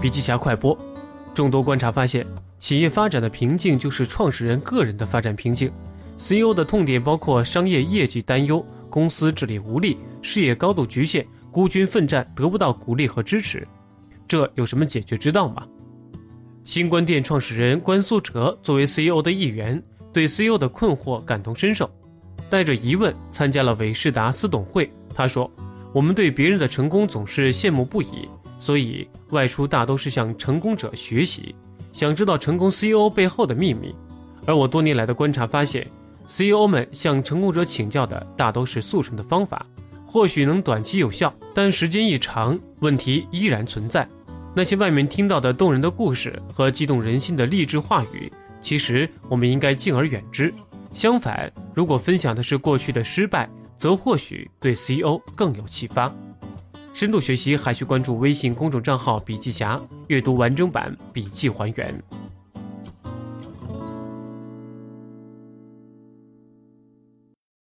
笔记侠快播。众多观察发现，企业发展的瓶颈就是创始人个人的发展瓶颈。CEO 的痛点包括商业业绩担忧、公司治理无力、事业高度局限、孤军奋战得不到鼓励和支持。这有什么解决之道吗？新关店创始人关苏哲作为 CEO 的一员，对 CEO 的困惑感同身受，带着疑问参加了伟仕达私董会。他说：“我们对别人的成功总是羡慕不已，所以外出大都是向成功者学习，想知道成功 CEO 背后的秘密。而我多年来的观察发现，CEO 们向成功者请教的大都是速成的方法，或许能短期有效，但时间一长，问题依然存在。”那些外面听到的动人的故事和激动人心的励志话语，其实我们应该敬而远之。相反，如果分享的是过去的失败，则或许对 CEO 更有启发。深度学习还需关注微信公众账号“笔记侠”，阅读完整版笔记还原。